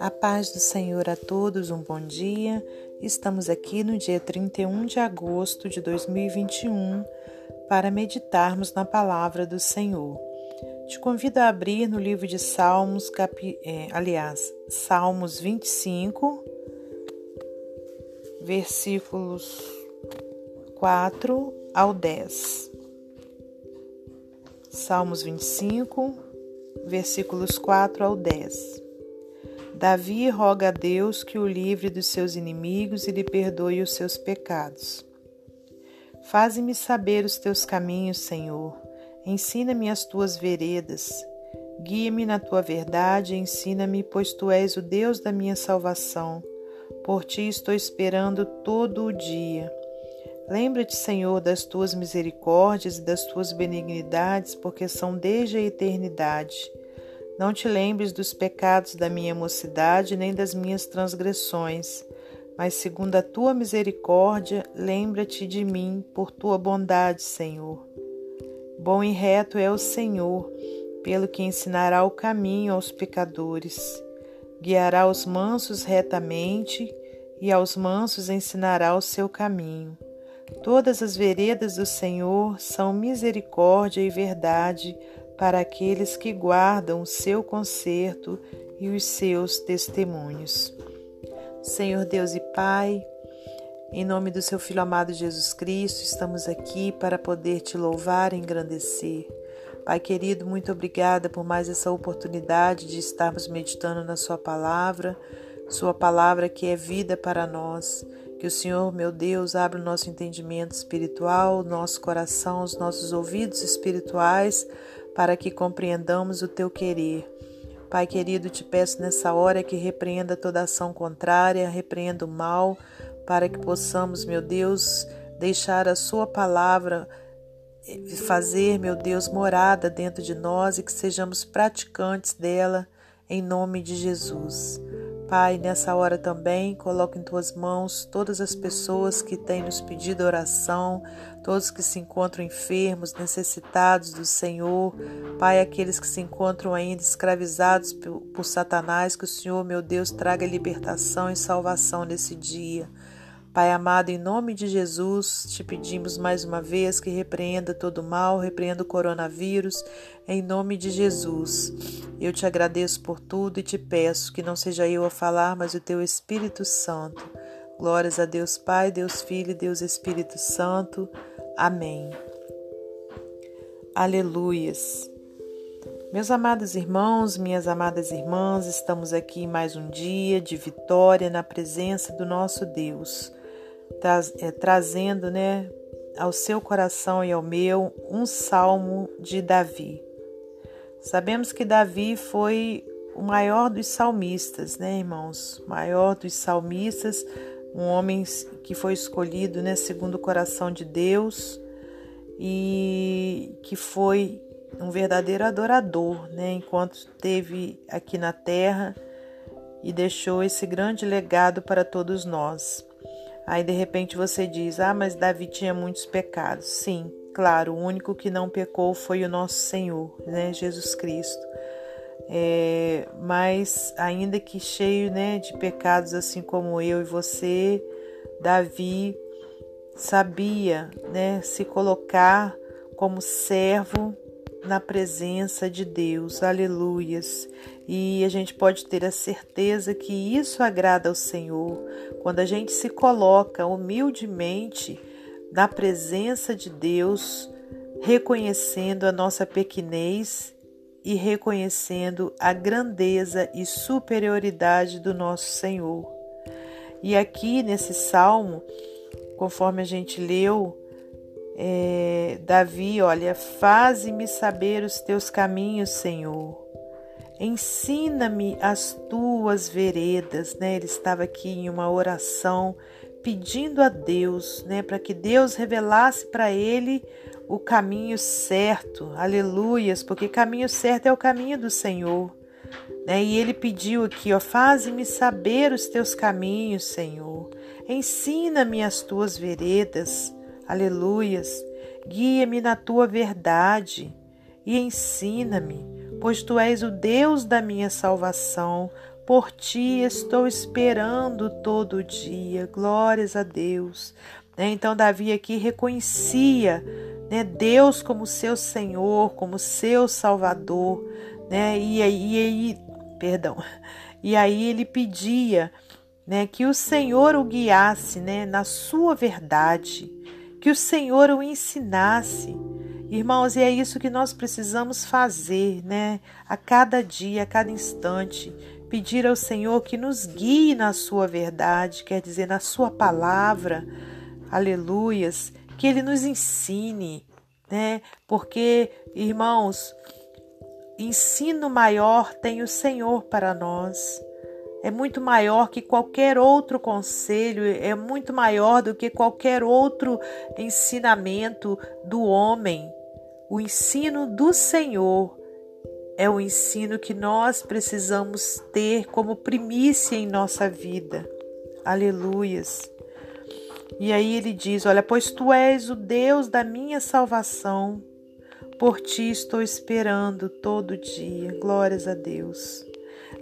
A paz do Senhor a todos, um bom dia. Estamos aqui no dia 31 de agosto de 2021 para meditarmos na palavra do Senhor. Te convido a abrir no livro de Salmos, capi, é, aliás, Salmos 25, versículos 4 ao 10. Salmos 25, versículos 4 ao 10. Davi roga a Deus que o livre dos seus inimigos e lhe perdoe os seus pecados. Faze-me saber os teus caminhos, Senhor. Ensina-me as tuas veredas. Guia-me na tua verdade, ensina-me, pois tu és o Deus da minha salvação. Por ti estou esperando todo o dia. Lembra-te, Senhor, das tuas misericórdias e das tuas benignidades, porque são desde a eternidade. Não te lembres dos pecados da minha mocidade, nem das minhas transgressões, mas segundo a tua misericórdia, lembra-te de mim por tua bondade, Senhor. Bom e reto é o Senhor, pelo que ensinará o caminho aos pecadores. Guiará os mansos retamente, e aos mansos ensinará o seu caminho. Todas as veredas do Senhor são misericórdia e verdade para aqueles que guardam o seu conserto e os seus testemunhos. Senhor Deus e Pai, em nome do seu Filho amado Jesus Cristo, estamos aqui para poder te louvar e engrandecer. Pai querido, muito obrigada por mais essa oportunidade de estarmos meditando na Sua palavra, Sua palavra que é vida para nós. Que o Senhor, meu Deus, abra o nosso entendimento espiritual, o nosso coração, os nossos ouvidos espirituais, para que compreendamos o teu querer. Pai querido, te peço nessa hora que repreenda toda ação contrária, repreenda o mal, para que possamos, meu Deus, deixar a Sua palavra eh, fazer, meu Deus, morada dentro de nós e que sejamos praticantes dela, em nome de Jesus. Pai, nessa hora também, coloco em tuas mãos todas as pessoas que têm nos pedido oração, todos que se encontram enfermos, necessitados do Senhor. Pai, aqueles que se encontram ainda escravizados por, por Satanás, que o Senhor, meu Deus, traga libertação e salvação nesse dia. Pai amado, em nome de Jesus, te pedimos mais uma vez que repreenda todo mal, repreenda o coronavírus, em nome de Jesus. Eu te agradeço por tudo e te peço que não seja eu a falar, mas o teu Espírito Santo. Glórias a Deus Pai, Deus Filho e Deus Espírito Santo. Amém. Aleluias. Meus amados irmãos, minhas amadas irmãs, estamos aqui mais um dia de vitória na presença do nosso Deus é, trazendo né, ao seu coração e ao meu um salmo de Davi. Sabemos que Davi foi o maior dos salmistas, né, irmãos? O maior dos salmistas, um homem que foi escolhido, né, segundo o coração de Deus e que foi um verdadeiro adorador, né, enquanto esteve aqui na terra e deixou esse grande legado para todos nós. Aí de repente você diz: Ah, mas Davi tinha muitos pecados. Sim, claro, o único que não pecou foi o nosso Senhor, né, Jesus Cristo. É, mas ainda que cheio né, de pecados, assim como eu e você, Davi sabia né, se colocar como servo na presença de Deus. Aleluias. E a gente pode ter a certeza que isso agrada ao Senhor quando a gente se coloca humildemente na presença de Deus, reconhecendo a nossa pequenez e reconhecendo a grandeza e superioridade do nosso Senhor. E aqui nesse salmo, conforme a gente leu, é, Davi, olha, faze-me saber os teus caminhos, Senhor. Ensina-me as tuas veredas, né? Ele estava aqui em uma oração pedindo a Deus, né, para que Deus revelasse para ele o caminho certo. Aleluias, porque caminho certo é o caminho do Senhor. Né? E ele pediu aqui, ó, faze-me saber os teus caminhos, Senhor. Ensina-me as tuas veredas. Aleluias. Guia-me na tua verdade. e ensina-me, pois tu és o Deus da minha salvação. Por ti estou esperando todo dia. Glórias a Deus. Né? Então, Davi aqui reconhecia né, Deus como seu Senhor, como seu Salvador. Né? E aí, perdão, e aí ele pedia né, que o Senhor o guiasse né, na sua verdade, que o Senhor o ensinasse. Irmãos, e é isso que nós precisamos fazer, né? A cada dia, a cada instante, pedir ao Senhor que nos guie na sua verdade, quer dizer, na sua palavra. Aleluias, que ele nos ensine, né? Porque, irmãos, ensino maior tem o Senhor para nós é muito maior que qualquer outro conselho, é muito maior do que qualquer outro ensinamento do homem. O ensino do Senhor é o ensino que nós precisamos ter como primícia em nossa vida. Aleluias. E aí ele diz: Olha, pois tu és o Deus da minha salvação, por ti estou esperando todo dia. Glórias a Deus.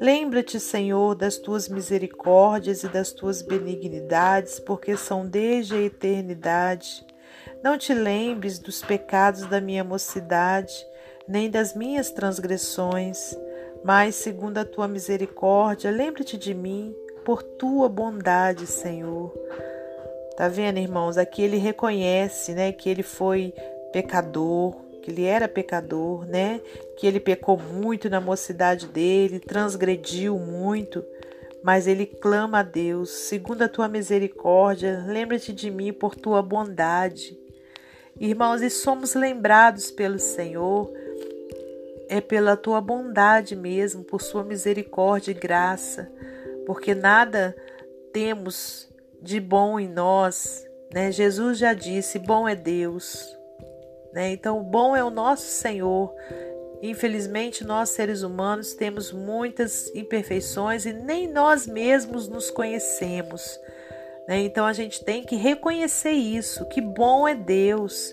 Lembra-te, Senhor, das tuas misericórdias e das tuas benignidades, porque são desde a eternidade. Não te lembres dos pecados da minha mocidade, nem das minhas transgressões, mas, segundo a tua misericórdia, lembra-te de mim, por tua bondade, Senhor. Tá vendo, irmãos? Aqui ele reconhece, né, que ele foi pecador, que ele era pecador, né? Que ele pecou muito na mocidade dele, transgrediu muito, mas ele clama a Deus, segundo a tua misericórdia, lembra-te de mim por tua bondade. Irmãos, e somos lembrados pelo Senhor, é pela tua bondade mesmo, por sua misericórdia e graça, porque nada temos de bom em nós, né? Jesus já disse: bom é Deus. Né? Então, o bom é o nosso Senhor. Infelizmente, nós seres humanos temos muitas imperfeições e nem nós mesmos nos conhecemos. Né? Então, a gente tem que reconhecer isso, que bom é Deus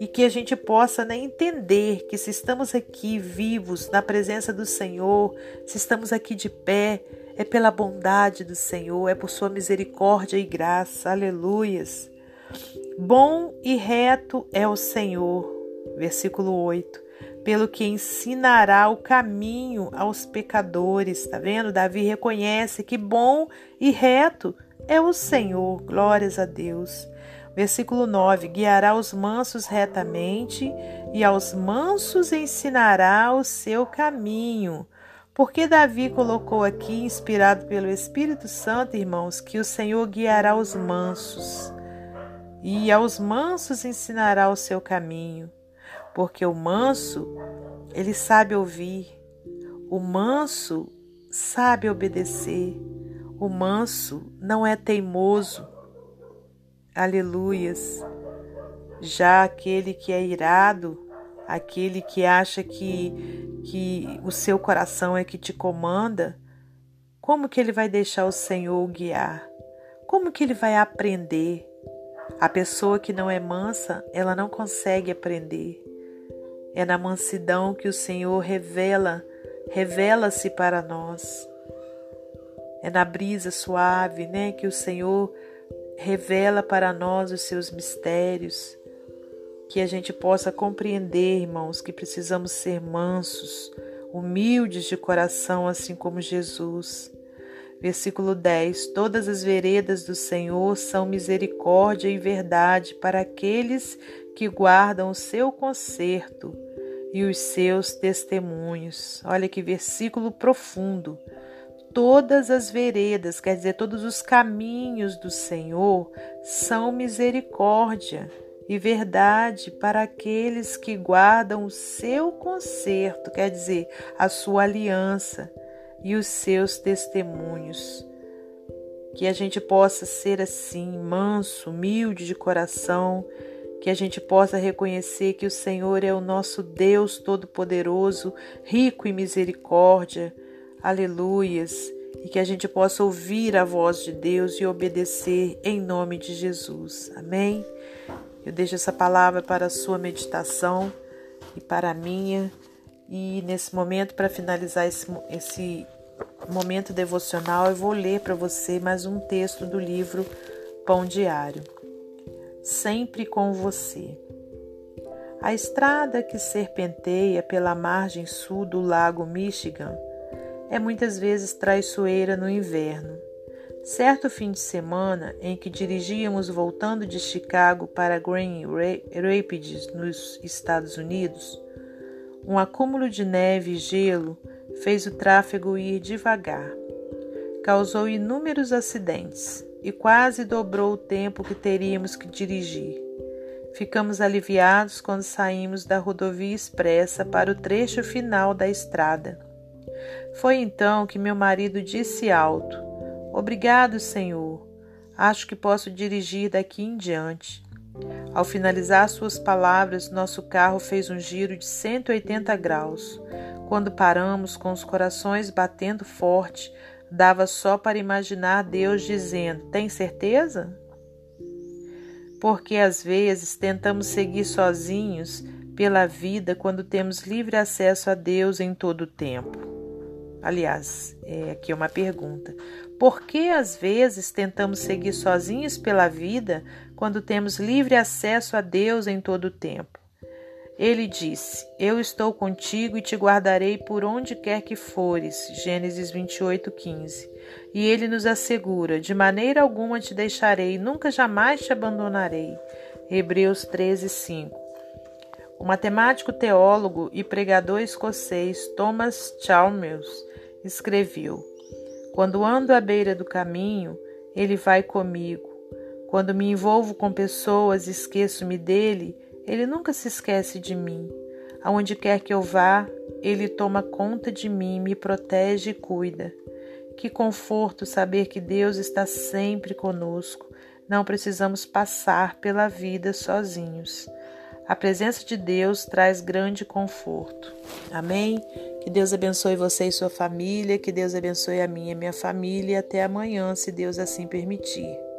e que a gente possa né, entender que se estamos aqui vivos na presença do Senhor, se estamos aqui de pé, é pela bondade do Senhor, é por sua misericórdia e graça. Aleluias. Bom e reto é o Senhor. Versículo 8. Pelo que ensinará o caminho aos pecadores. Tá vendo? Davi reconhece que bom e reto é o Senhor. Glórias a Deus. Versículo 9: Guiará os mansos retamente, e aos mansos ensinará o seu caminho. Porque Davi colocou aqui, inspirado pelo Espírito Santo, irmãos, que o Senhor guiará os mansos e aos mansos ensinará o seu caminho, porque o manso, ele sabe ouvir, o manso sabe obedecer, o manso não é teimoso. Aleluias. Já aquele que é irado, aquele que acha que, que o seu coração é que te comanda, como que ele vai deixar o Senhor guiar? Como que ele vai aprender? A pessoa que não é mansa, ela não consegue aprender. É na mansidão que o Senhor revela, revela-se para nós. É na brisa suave, né, que o Senhor revela para nós os seus mistérios, que a gente possa compreender, irmãos, que precisamos ser mansos, humildes de coração, assim como Jesus. Versículo 10: Todas as veredas do Senhor são misericórdia e verdade para aqueles que guardam o seu conserto e os seus testemunhos. Olha que versículo profundo. Todas as veredas, quer dizer, todos os caminhos do Senhor são misericórdia e verdade para aqueles que guardam o seu conserto, quer dizer, a sua aliança e os seus testemunhos. Que a gente possa ser assim, manso, humilde de coração, que a gente possa reconhecer que o Senhor é o nosso Deus Todo-Poderoso, rico em misericórdia. Aleluias. E que a gente possa ouvir a voz de Deus e obedecer em nome de Jesus. Amém? Eu deixo essa palavra para a sua meditação e para a minha. E nesse momento, para finalizar esse, esse momento devocional, eu vou ler para você mais um texto do livro Pão Diário. Sempre com você. A estrada que serpenteia pela margem sul do lago Michigan é muitas vezes traiçoeira no inverno. Certo fim de semana em que dirigíamos voltando de Chicago para Grand Rapids, nos Estados Unidos, um acúmulo de neve e gelo fez o tráfego ir devagar. Causou inúmeros acidentes e quase dobrou o tempo que teríamos que dirigir. Ficamos aliviados quando saímos da rodovia expressa para o trecho final da estrada. Foi então que meu marido disse alto: Obrigado, Senhor. Acho que posso dirigir daqui em diante. Ao finalizar suas palavras, nosso carro fez um giro de 180 graus. Quando paramos com os corações batendo forte, dava só para imaginar Deus dizendo: Tem certeza? Porque às vezes tentamos seguir sozinhos pela vida quando temos livre acesso a Deus em todo o tempo. Aliás, é aqui uma pergunta. Por que às vezes tentamos seguir sozinhos pela vida quando temos livre acesso a Deus em todo o tempo? Ele disse: Eu estou contigo e te guardarei por onde quer que fores. Gênesis 28, 15. E ele nos assegura: De maneira alguma te deixarei, nunca jamais te abandonarei. Hebreus 13, 5. O matemático, teólogo e pregador escocês Thomas Chalmers escreveu: quando ando à beira do caminho, ele vai comigo. Quando me envolvo com pessoas e esqueço-me dele, ele nunca se esquece de mim. Aonde quer que eu vá, ele toma conta de mim, me protege e cuida. Que conforto saber que Deus está sempre conosco. Não precisamos passar pela vida sozinhos. A presença de Deus traz grande conforto. Amém? Que Deus abençoe você e sua família, que Deus abençoe a minha e minha família. Até amanhã, se Deus assim permitir.